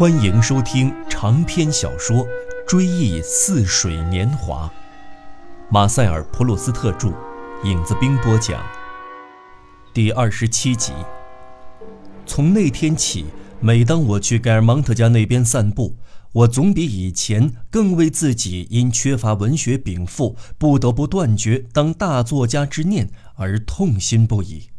欢迎收听长篇小说《追忆似水年华》，马塞尔·普鲁斯特著，影子兵播讲。第二十七集。从那天起，每当我去盖尔芒特家那边散步，我总比以前更为自己因缺乏文学禀赋，不得不断绝当大作家之念而痛心不已。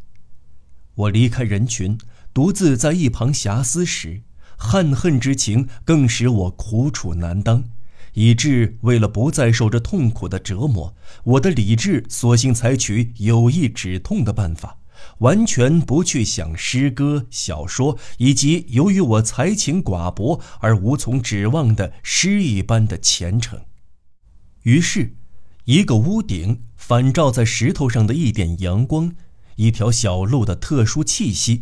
我离开人群，独自在一旁遐思时，憾恨之情更使我苦楚难当，以致为了不再受这痛苦的折磨，我的理智索性采取有意止痛的办法。完全不去想诗歌、小说，以及由于我才情寡薄而无从指望的诗一般的前程。于是，一个屋顶反照在石头上的一点阳光，一条小路的特殊气息，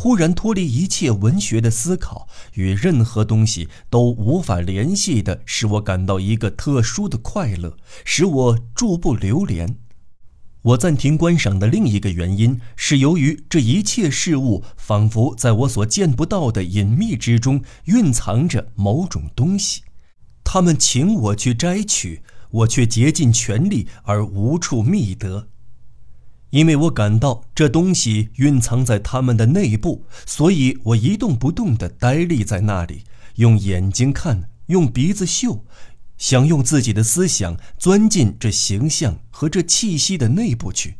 忽然脱离一切文学的思考，与任何东西都无法联系的，使我感到一个特殊的快乐，使我驻步流连。我暂停观赏的另一个原因是，由于这一切事物仿佛在我所见不到的隐秘之中蕴藏着某种东西，他们请我去摘取，我却竭尽全力而无处觅得。因为我感到这东西蕴藏在他们的内部，所以我一动不动地呆立在那里，用眼睛看，用鼻子嗅。想用自己的思想钻进这形象和这气息的内部去。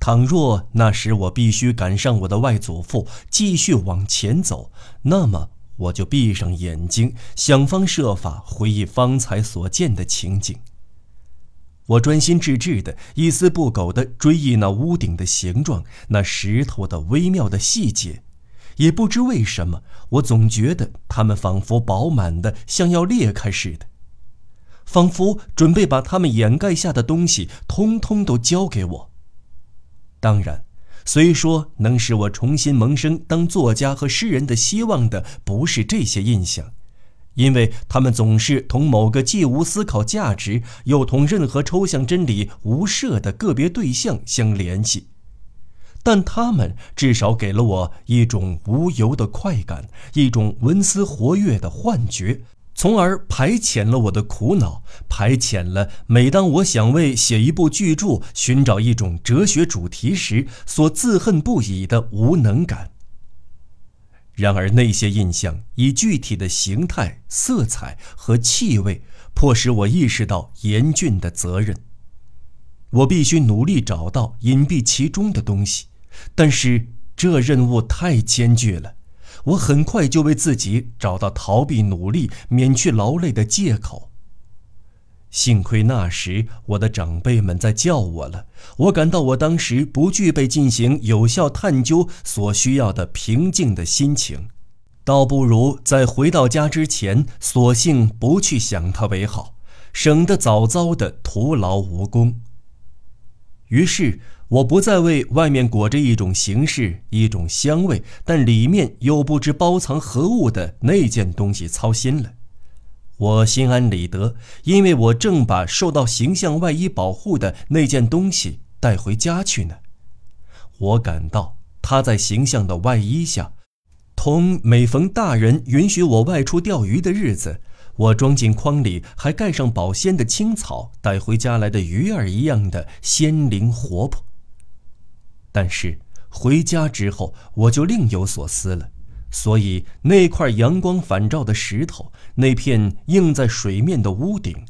倘若那时我必须赶上我的外祖父，继续往前走，那么我就闭上眼睛，想方设法回忆方才所见的情景。我专心致志的、一丝不苟地追忆那屋顶的形状、那石头的微妙的细节。也不知为什么，我总觉得它们仿佛饱满的，像要裂开似的。仿佛准备把他们掩盖下的东西通通都交给我。当然，虽说能使我重新萌生当作家和诗人的希望的不是这些印象，因为他们总是同某个既无思考价值又同任何抽象真理无涉的个别对象相联系，但他们至少给了我一种无由的快感，一种文思活跃的幻觉。从而排遣了我的苦恼，排遣了每当我想为写一部巨著寻找一种哲学主题时所自恨不已的无能感。然而，那些印象以具体的形态、色彩和气味，迫使我意识到严峻的责任。我必须努力找到隐蔽其中的东西，但是这任务太艰巨了。我很快就为自己找到逃避努力、免去劳累的借口。幸亏那时我的长辈们在叫我了，我感到我当时不具备进行有效探究所需要的平静的心情，倒不如在回到家之前，索性不去想它为好，省得早早的徒劳无功。于是。我不再为外面裹着一种形式、一种香味，但里面又不知包藏何物的那件东西操心了。我心安理得，因为我正把受到形象外衣保护的那件东西带回家去呢。我感到它在形象的外衣下，同每逢大人允许我外出钓鱼的日子。我装进筐里，还盖上保鲜的青草，带回家来的鱼儿一样的鲜灵活泼。但是回家之后，我就另有所思了。所以那块阳光反照的石头，那片映在水面的屋顶，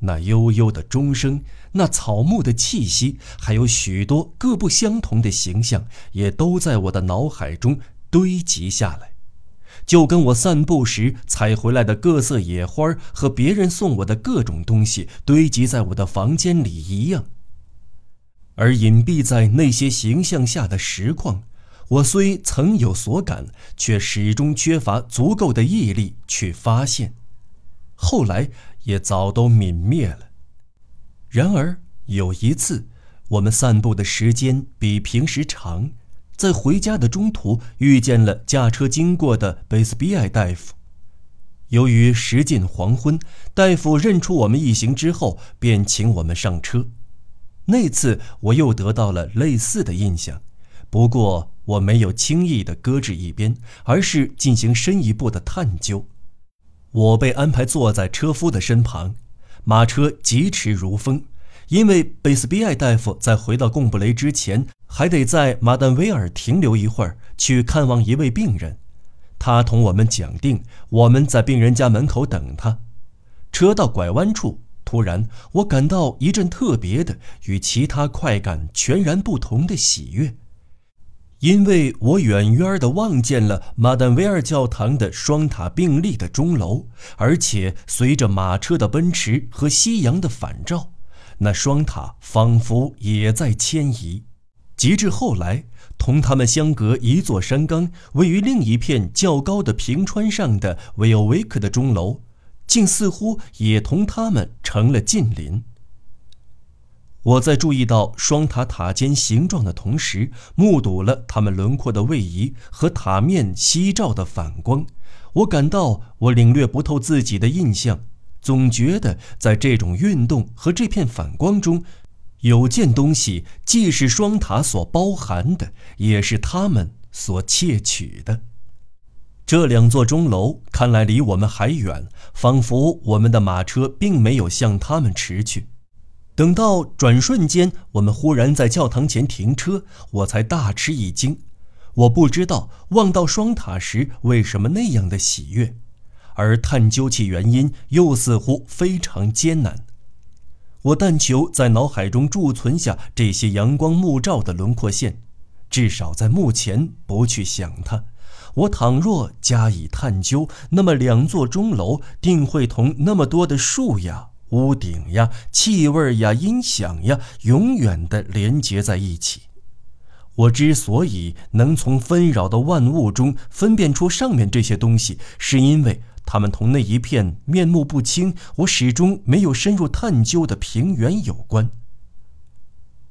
那悠悠的钟声，那草木的气息，还有许多各不相同的形象，也都在我的脑海中堆积下来，就跟我散步时采回来的各色野花和别人送我的各种东西堆积在我的房间里一样。而隐蔽在那些形象下的实况，我虽曾有所感，却始终缺乏足够的毅力去发现，后来也早都泯灭了。然而有一次，我们散步的时间比平时长，在回家的中途遇见了驾车经过的贝斯比埃大夫。由于时近黄昏，大夫认出我们一行之后，便请我们上车。那次我又得到了类似的印象，不过我没有轻易地搁置一边，而是进行深一步的探究。我被安排坐在车夫的身旁，马车疾驰如风，因为贝斯比埃大夫在回到贡布雷之前，还得在马丹维尔停留一会儿，去看望一位病人。他同我们讲定，我们在病人家门口等他。车到拐弯处，突然我感到一阵特别的、与其他快感全然不同的喜悦。因为我远远地望见了马丹维尔教堂的双塔并立的钟楼，而且随着马车的奔驰和夕阳的反照，那双塔仿佛也在迁移。及至后来，同他们相隔一座山冈、位于另一片较高的平川上的维奥维克的钟楼，竟似乎也同他们成了近邻。我在注意到双塔塔尖形状的同时，目睹了它们轮廓的位移和塔面夕照的反光。我感到我领略不透自己的印象，总觉得在这种运动和这片反光中，有件东西既是双塔所包含的，也是他们所窃取的。这两座钟楼看来离我们还远，仿佛我们的马车并没有向他们驰去。等到转瞬间，我们忽然在教堂前停车，我才大吃一惊。我不知道望到双塔时为什么那样的喜悦，而探究其原因又似乎非常艰难。我但求在脑海中贮存下这些阳光幕照的轮廓线，至少在目前不去想它。我倘若加以探究，那么两座钟楼定会同那么多的树呀。屋顶呀，气味呀，音响呀，永远的连结在一起。我之所以能从纷扰的万物中分辨出上面这些东西，是因为它们同那一片面目不清、我始终没有深入探究的平原有关。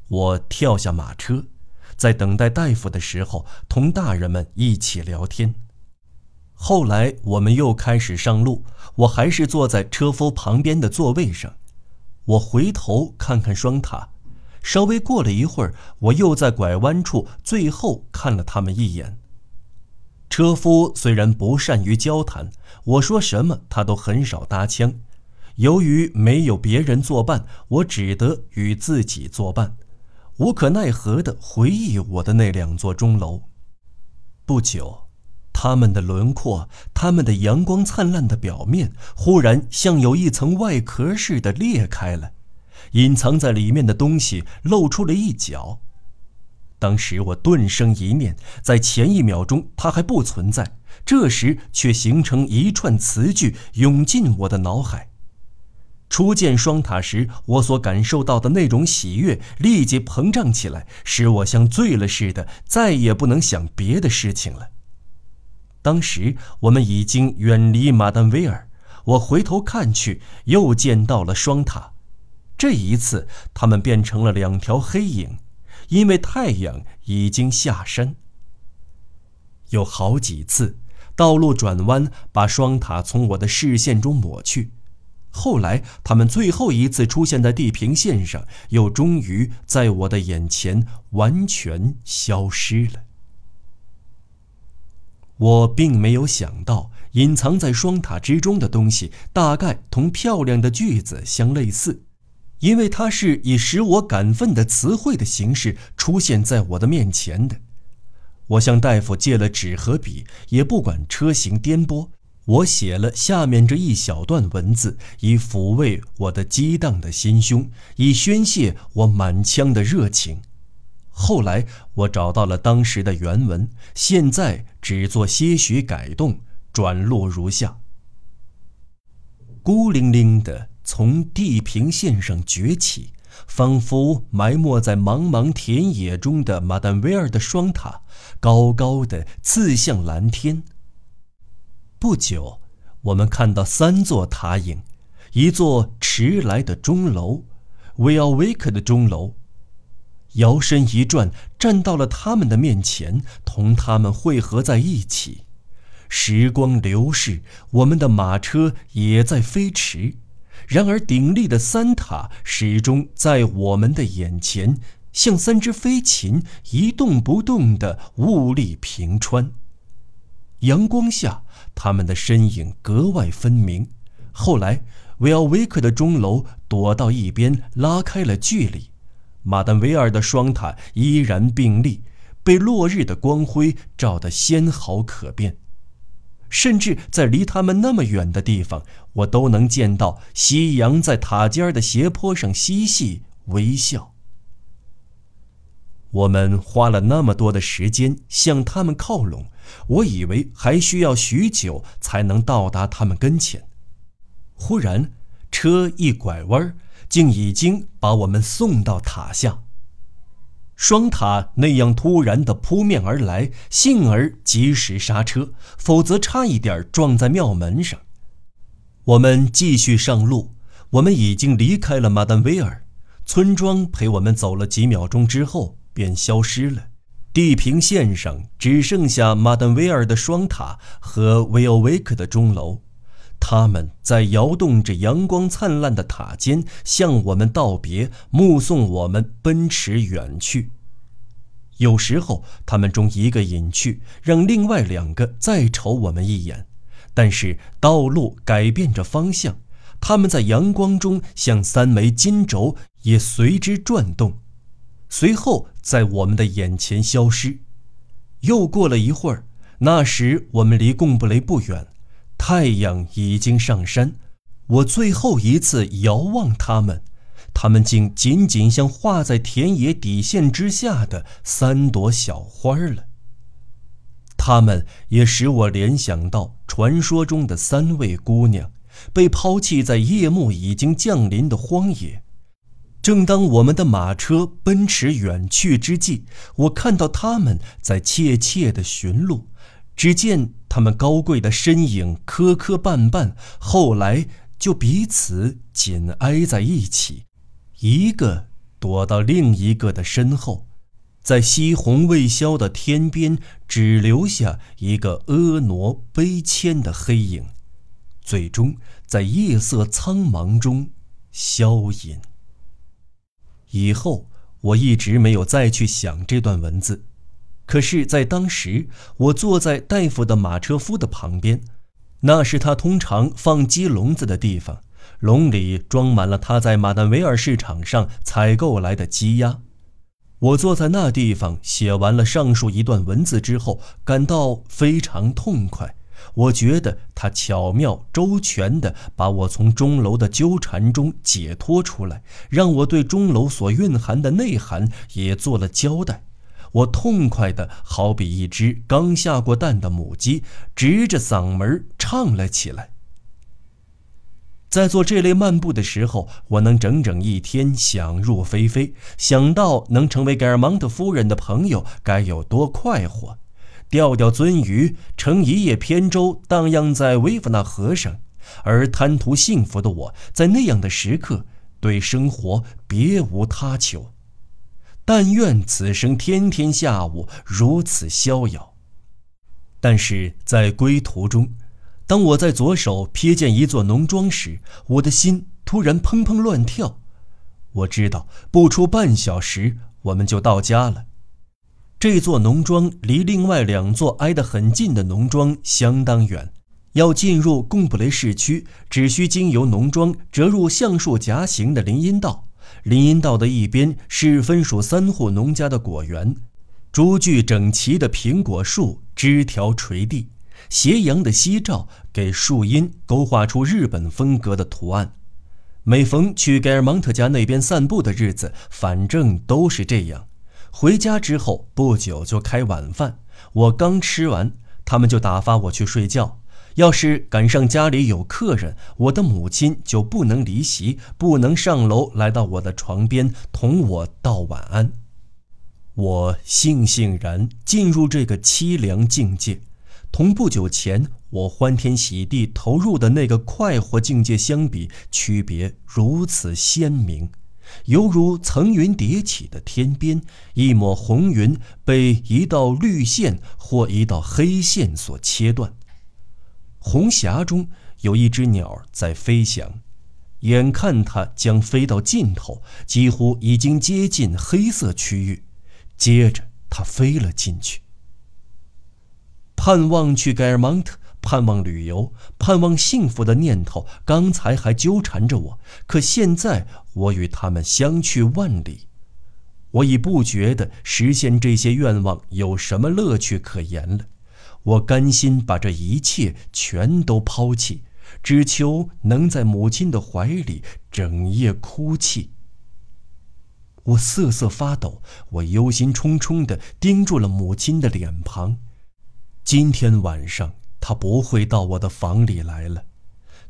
我跳下马车，在等待大夫的时候，同大人们一起聊天。后来我们又开始上路，我还是坐在车夫旁边的座位上。我回头看看双塔，稍微过了一会儿，我又在拐弯处最后看了他们一眼。车夫虽然不善于交谈，我说什么他都很少搭腔。由于没有别人作伴，我只得与自己作伴，无可奈何地回忆我的那两座钟楼。不久。他们的轮廓，他们的阳光灿烂的表面，忽然像有一层外壳似的裂开了，隐藏在里面的东西露出了一角。当时我顿生一念，在前一秒钟它还不存在，这时却形成一串词句涌进我的脑海。初见双塔时，我所感受到的那种喜悦立即膨胀起来，使我像醉了似的，再也不能想别的事情了。当时我们已经远离马丹维尔，我回头看去，又见到了双塔。这一次，它们变成了两条黑影，因为太阳已经下山。有好几次，道路转弯把双塔从我的视线中抹去，后来它们最后一次出现在地平线上，又终于在我的眼前完全消失了。我并没有想到，隐藏在双塔之中的东西大概同漂亮的句子相类似，因为它是以使我感愤的词汇的形式出现在我的面前的。我向大夫借了纸和笔，也不管车行颠簸，我写了下面这一小段文字，以抚慰我的激荡的心胸，以宣泄我满腔的热情。后来我找到了当时的原文，现在只做些许改动，转录如下：孤零零的从地平线上崛起，仿佛埋没在茫茫田野中的马丹维尔的双塔，高高的刺向蓝天。不久，我们看到三座塔影，一座迟来的钟楼，维奥维克的钟楼。摇身一转，站到了他们的面前，同他们汇合在一起。时光流逝，我们的马车也在飞驰，然而鼎立的三塔始终在我们的眼前像三只飞禽一动不动地兀立平川。阳光下，他们的身影格外分明。后来，维奥维克的钟楼躲到一边，拉开了距离。马丹维尔的双塔依然并立，被落日的光辉照得纤毫可辨。甚至在离他们那么远的地方，我都能见到夕阳在塔尖的斜坡上嬉戏微笑。我们花了那么多的时间向他们靠拢，我以为还需要许久才能到达他们跟前。忽然，车一拐弯儿，竟已经把我们送到塔下。双塔那样突然地扑面而来，幸而及时刹车，否则差一点撞在庙门上。我们继续上路，我们已经离开了马丹维尔村庄，陪我们走了几秒钟之后便消失了。地平线上只剩下马丹维尔的双塔和维欧维克的钟楼。他们在摇动着阳光灿烂的塔尖向我们道别，目送我们奔驰远去。有时候，他们中一个隐去，让另外两个再瞅我们一眼。但是道路改变着方向，他们在阳光中像三枚金轴，也随之转动，随后在我们的眼前消失。又过了一会儿，那时我们离贡布雷不远。太阳已经上山，我最后一次遥望他们，他们竟仅仅像画在田野底线之下的三朵小花了。他们也使我联想到传说中的三位姑娘，被抛弃在夜幕已经降临的荒野。正当我们的马车奔驰远去之际，我看到他们在怯怯地寻路。只见他们高贵的身影磕磕绊绊，后来就彼此紧挨在一起，一个躲到另一个的身后，在西红未消的天边，只留下一个婀娜悲谦的黑影，最终在夜色苍茫中消隐。以后我一直没有再去想这段文字。可是，在当时，我坐在大夫的马车夫的旁边，那是他通常放鸡笼子的地方，笼里装满了他在马丹维尔市场上采购来的鸡鸭。我坐在那地方写完了上述一段文字之后，感到非常痛快。我觉得他巧妙周全地把我从钟楼的纠缠中解脱出来，让我对钟楼所蕴含的内涵也做了交代。我痛快的好比一只刚下过蛋的母鸡，直着嗓门唱了起来。在做这类漫步的时候，我能整整一天想入非非，想到能成为盖尔芒特夫人的朋友该有多快活，钓钓鳟鱼，乘一叶扁舟荡漾在维夫纳河上。而贪图幸福的我，在那样的时刻，对生活别无他求。但愿此生天天下午如此逍遥。但是在归途中，当我在左手瞥见一座农庄时，我的心突然砰砰乱跳。我知道不出半小时我们就到家了。这座农庄离另外两座挨得很近的农庄相当远，要进入贡布雷市区，只需经由农庄折入橡树夹形的林荫道。林荫道的一边是分属三户农家的果园，株距整齐的苹果树枝条垂地，斜阳的夕照给树荫勾画出日本风格的图案。每逢去盖尔芒特家那边散步的日子，反正都是这样。回家之后不久就开晚饭，我刚吃完，他们就打发我去睡觉。要是赶上家里有客人，我的母亲就不能离席，不能上楼来到我的床边同我道晚安。我悻悻然进入这个凄凉境界，同不久前我欢天喜地投入的那个快活境界相比，区别如此鲜明，犹如层云叠起的天边，一抹红云被一道绿线或一道黑线所切断。红霞中有一只鸟在飞翔，眼看它将飞到尽头，几乎已经接近黑色区域，接着它飞了进去。盼望去盖尔蒙特，盼望旅游，盼望幸福的念头，刚才还纠缠着我，可现在我与他们相去万里。我已不觉得实现这些愿望有什么乐趣可言了。我甘心把这一切全都抛弃，只求能在母亲的怀里整夜哭泣。我瑟瑟发抖，我忧心忡忡地盯住了母亲的脸庞。今天晚上她不会到我的房里来了。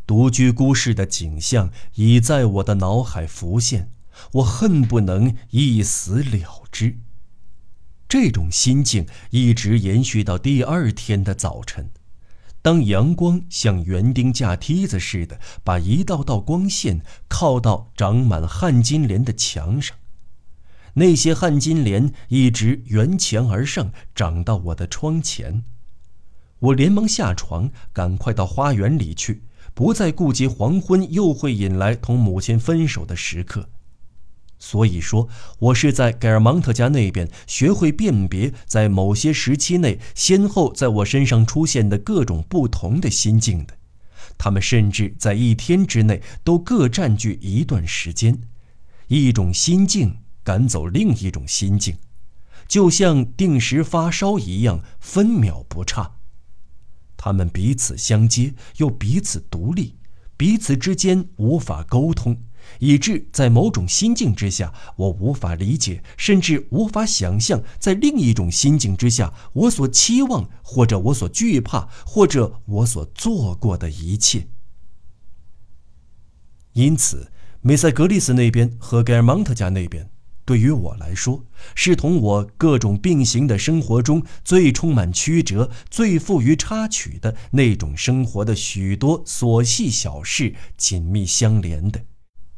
独居孤室的景象已在我的脑海浮现，我恨不能一死了之。这种心境一直延续到第二天的早晨，当阳光像园丁架梯子似的把一道道光线靠到长满旱金莲的墙上，那些旱金莲一直沿墙而上，长到我的窗前。我连忙下床，赶快到花园里去，不再顾及黄昏又会引来同母亲分手的时刻。所以说，我是在盖尔芒特家那边学会辨别，在某些时期内先后在我身上出现的各种不同的心境的，他们甚至在一天之内都各占据一段时间，一种心境赶走另一种心境，就像定时发烧一样，分秒不差。他们彼此相接，又彼此独立，彼此之间无法沟通。以致在某种心境之下，我无法理解，甚至无法想象，在另一种心境之下，我所期望，或者我所惧怕，或者我所做过的一切。因此，梅塞格利斯那边和盖尔芒特家那边，对于我来说，是同我各种并行的生活中最充满曲折、最富于插曲的那种生活的许多琐细小事紧密相连的。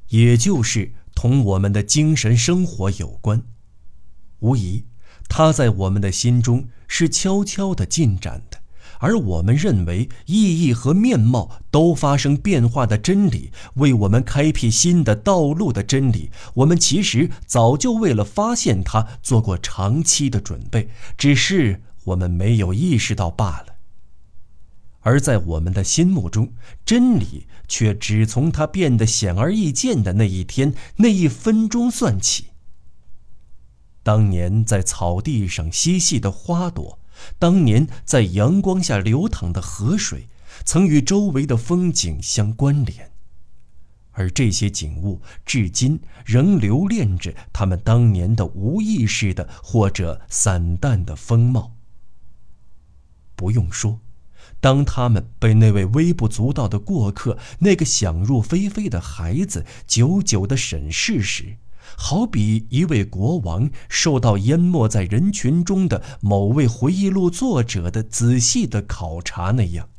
也就是同我们的精神生活有关，无疑，它在我们的心中是悄悄地进展的，而我们认为意义和面貌都发生变化的真理，为我们开辟新的道路的真理，我们其实早就为了发现它做过长期的准备，只是我们没有意识到罢了。而在我们的心目中，真理却只从它变得显而易见的那一天、那一分钟算起。当年在草地上嬉戏的花朵，当年在阳光下流淌的河水，曾与周围的风景相关联，而这些景物至今仍留恋着他们当年的无意识的或者散淡的风貌。不用说。当他们被那位微不足道的过客、那个想入非非的孩子久久的审视时，好比一位国王受到淹没在人群中的某位回忆录作者的仔细的考察那样。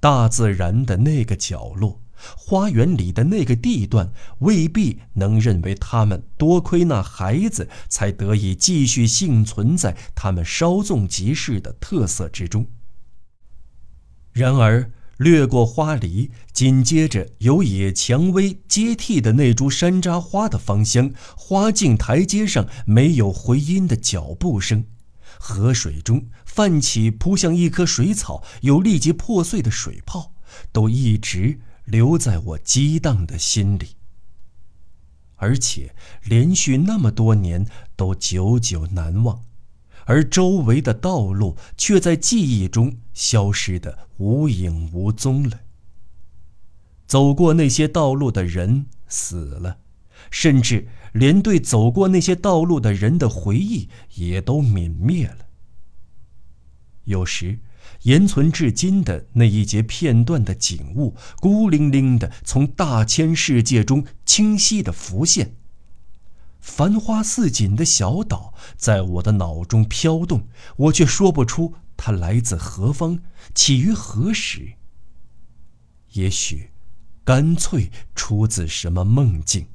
大自然的那个角落，花园里的那个地段，未必能认为他们多亏那孩子才得以继续幸存在他们稍纵即逝的特色之中。然而，掠过花篱，紧接着由野蔷薇接替的那株山楂花的芳香，花径台阶上没有回音的脚步声，河水中泛起扑向一棵水草又立即破碎的水泡，都一直留在我激荡的心里，而且连续那么多年都久久难忘。而周围的道路却在记忆中消失的无影无踪了。走过那些道路的人死了，甚至连对走过那些道路的人的回忆也都泯灭了。有时，延存至今的那一节片段的景物，孤零零地从大千世界中清晰地浮现。繁花似锦的小岛在我的脑中飘动，我却说不出它来自何方，起于何时。也许，干脆出自什么梦境。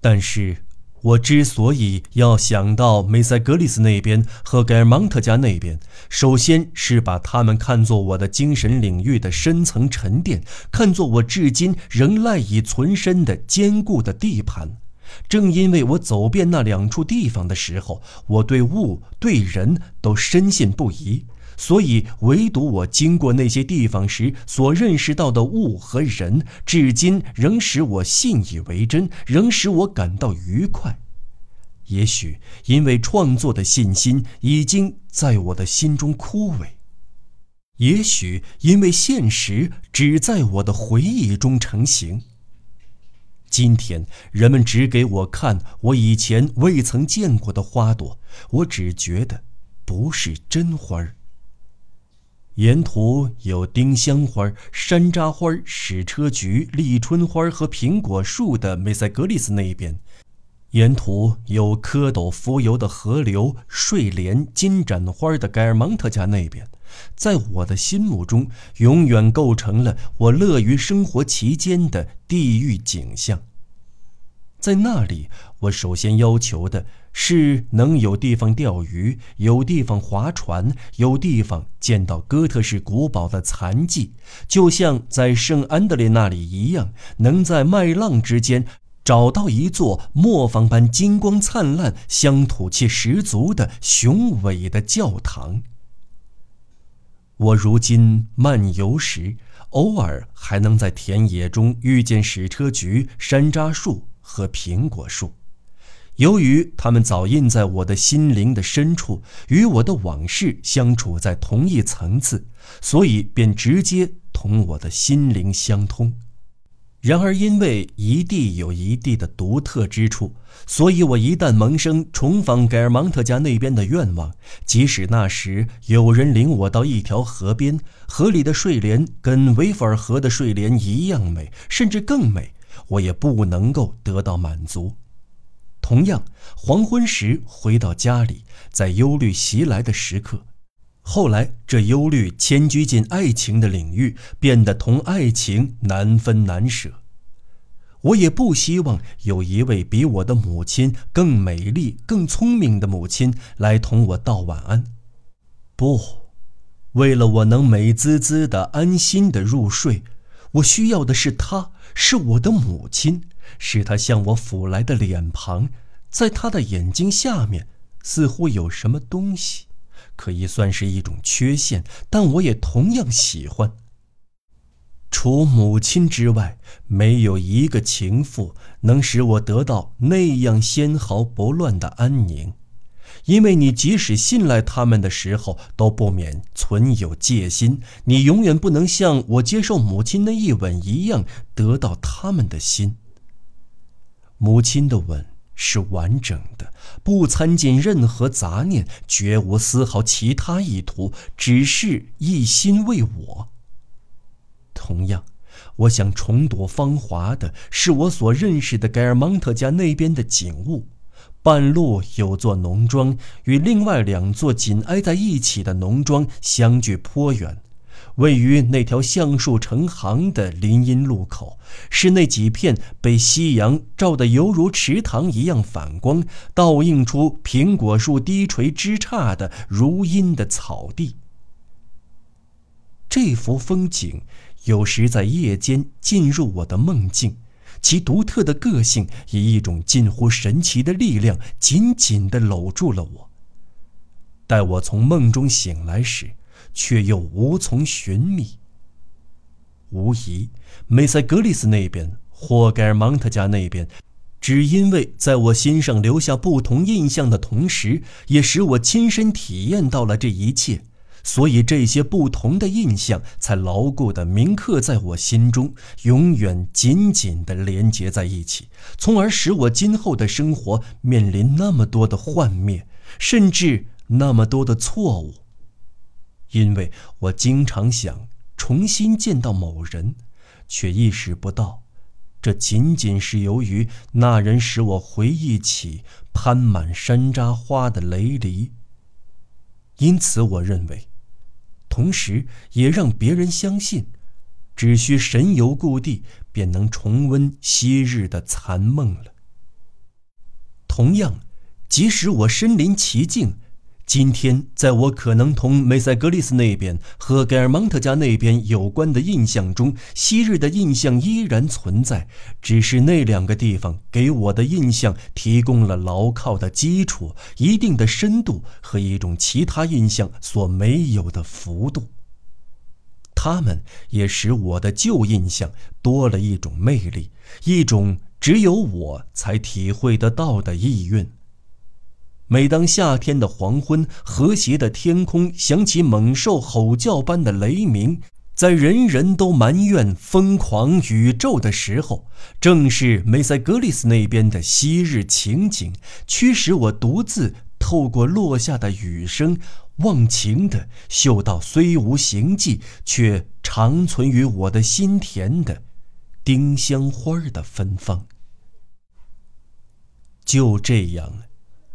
但是，我之所以要想到梅塞格里斯那边和盖尔芒特家那边，首先是把他们看作我的精神领域的深层沉淀，看作我至今仍赖以存身的坚固的地盘。正因为我走遍那两处地方的时候，我对物对人都深信不疑。所以，唯独我经过那些地方时所认识到的物和人，至今仍使我信以为真，仍使我感到愉快。也许因为创作的信心已经在我的心中枯萎，也许因为现实只在我的回忆中成型。今天人们只给我看我以前未曾见过的花朵，我只觉得不是真花儿。沿途有丁香花、山楂花、矢车菊、立春花和苹果树的梅塞格里斯那一边；沿途有蝌蚪浮游的河流、睡莲、金盏花的盖尔芒特家那边，在我的心目中，永远构成了我乐于生活其间的地狱景象。在那里，我首先要求的是能有地方钓鱼，有地方划船，有地方见到哥特式古堡的残迹，就像在圣安德烈那里一样，能在麦浪之间找到一座磨坊般金光灿烂、乡土气十足的雄伟的教堂。我如今漫游时，偶尔还能在田野中遇见矢车菊、山楂树。和苹果树，由于它们早印在我的心灵的深处，与我的往事相处在同一层次，所以便直接同我的心灵相通。然而，因为一地有一地的独特之处，所以我一旦萌生重访盖尔芒特家那边的愿望，即使那时有人领我到一条河边，河里的睡莲跟维弗尔河的睡莲一样美，甚至更美。我也不能够得到满足。同样，黄昏时回到家里，在忧虑袭来的时刻，后来这忧虑迁居进爱情的领域，变得同爱情难分难舍。我也不希望有一位比我的母亲更美丽、更聪明的母亲来同我道晚安。不，为了我能美滋滋的、安心的入睡。我需要的是她，是我的母亲，是他向我抚来的脸庞，在他的眼睛下面，似乎有什么东西，可以算是一种缺陷，但我也同样喜欢。除母亲之外，没有一个情妇能使我得到那样纤毫不乱的安宁。因为你即使信赖他们的时候，都不免存有戒心。你永远不能像我接受母亲那一吻一样得到他们的心。母亲的吻是完整的，不掺进任何杂念，绝无丝毫其他意图，只是一心为我。同样，我想重夺芳华的是我所认识的盖尔芒特家那边的景物。半路有座农庄，与另外两座紧挨在一起的农庄相距颇远，位于那条橡树成行的林荫路口，是那几片被夕阳照得犹如池塘一样反光，倒映出苹果树低垂枝杈的如茵的草地。这幅风景有时在夜间进入我的梦境。其独特的个性以一种近乎神奇的力量紧紧地搂住了我。待我从梦中醒来时，却又无从寻觅。无疑，梅塞格里斯那边或盖尔芒特家那边，只因为在我心上留下不同印象的同时，也使我亲身体验到了这一切。所以这些不同的印象才牢固地铭刻在我心中，永远紧紧地连结在一起，从而使我今后的生活面临那么多的幻灭，甚至那么多的错误。因为我经常想重新见到某人，却意识不到，这仅仅是由于那人使我回忆起攀满山楂花的雷离。因此，我认为。同时，也让别人相信，只需神游故地，便能重温昔日的残梦了。同样，即使我身临其境。今天，在我可能同梅塞格利斯那边和盖尔蒙特家那边有关的印象中，昔日的印象依然存在，只是那两个地方给我的印象提供了牢靠的基础、一定的深度和一种其他印象所没有的幅度。他们也使我的旧印象多了一种魅力，一种只有我才体会得到的意蕴。每当夏天的黄昏，和谐的天空响起猛兽吼叫般的雷鸣，在人人都埋怨疯狂宇宙的时候，正是梅塞格里斯那边的昔日情景，驱使我独自透过落下的雨声，忘情地嗅到虽无形迹却长存于我的心田的丁香花的芬芳。就这样。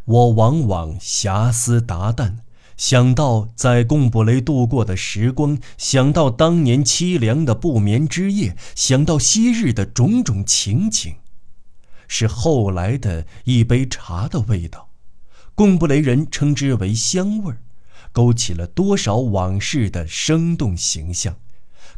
我往往遐思达旦，想到在贡布雷度过的时光，想到当年凄凉的不眠之夜，想到昔日的种种情景，是后来的一杯茶的味道。贡布雷人称之为香味儿，勾起了多少往事的生动形象，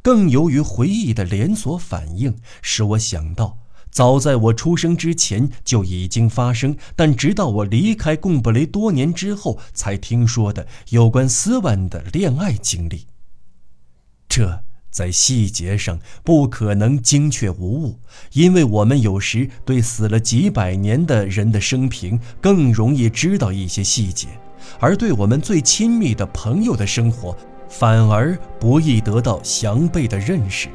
更由于回忆的连锁反应，使我想到。早在我出生之前就已经发生，但直到我离开贡布雷多年之后，才听说的有关斯万的恋爱经历。这在细节上不可能精确无误，因为我们有时对死了几百年的人的生平更容易知道一些细节，而对我们最亲密的朋友的生活，反而不易得到详备的认识，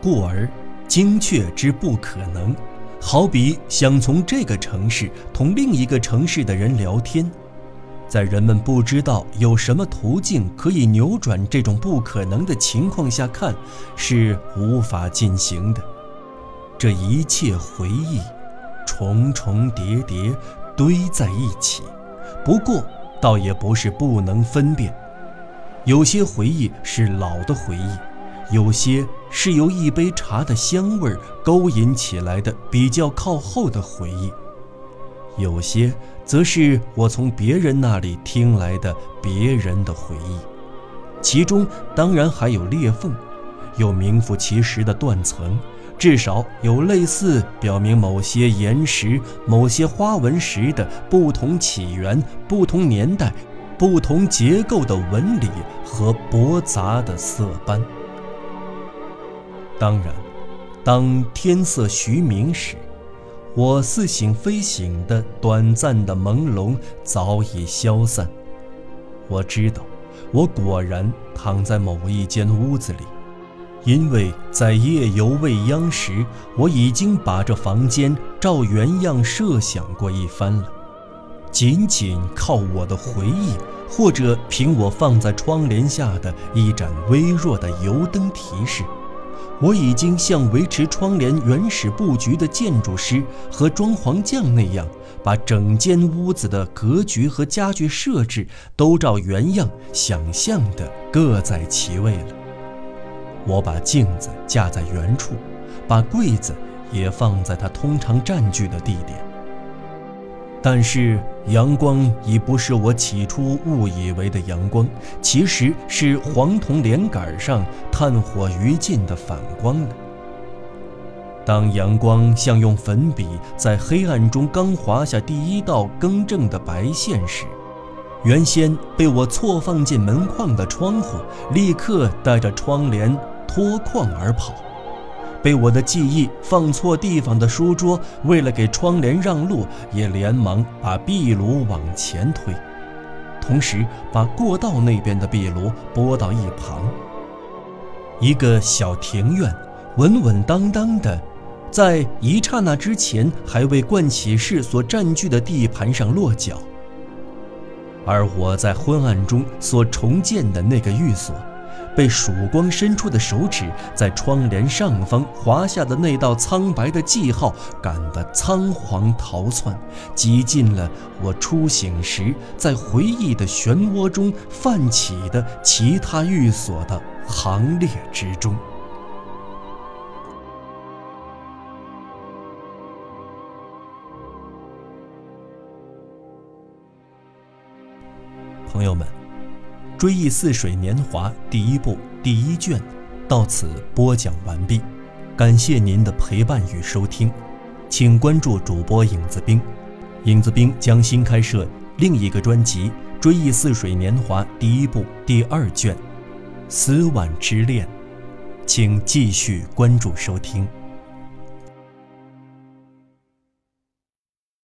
故而。精确之不可能，好比想从这个城市同另一个城市的人聊天，在人们不知道有什么途径可以扭转这种不可能的情况下看，是无法进行的。这一切回忆，重重叠叠堆在一起，不过倒也不是不能分辨，有些回忆是老的回忆。有些是由一杯茶的香味勾引起来的比较靠后的回忆，有些则是我从别人那里听来的别人的回忆，其中当然还有裂缝，有名副其实的断层，至少有类似表明某些岩石、某些花纹石的不同起源、不同年代、不同结构的纹理和驳杂的色斑。当然，当天色徐明时，我似醒非醒的短暂的朦胧早已消散。我知道，我果然躺在某一间屋子里，因为在夜游未央时，我已经把这房间照原样设想过一番了。仅仅靠我的回忆，或者凭我放在窗帘下的一盏微弱的油灯提示。我已经像维持窗帘原始布局的建筑师和装潢匠那样，把整间屋子的格局和家具设置都照原样想象的各在其位了。我把镜子架在原处，把柜子也放在它通常占据的地点。但是阳光已不是我起初误以为的阳光，其实是黄铜连杆上炭火余烬的反光了。当阳光像用粉笔在黑暗中刚划下第一道更正的白线时，原先被我错放进门框的窗户立刻带着窗帘脱框而跑。被我的记忆放错地方的书桌，为了给窗帘让路，也连忙把壁炉往前推，同时把过道那边的壁炉拨到一旁。一个小庭院，稳稳当当的，在一刹那之前还未冠起士所占据的地盘上落脚。而我在昏暗中所重建的那个寓所。被曙光伸出的手指在窗帘上方划下的那道苍白的记号感到仓皇逃窜挤进了我初醒时在回忆的漩涡中泛起的其他寓所的行列之中。朋友们追忆似水年华》第一部第一卷到此播讲完毕，感谢您的陪伴与收听，请关注主播影子兵，影子兵将新开设另一个专辑《追忆似水年华》第一部第二卷《死晚之恋》，请继续关注收听。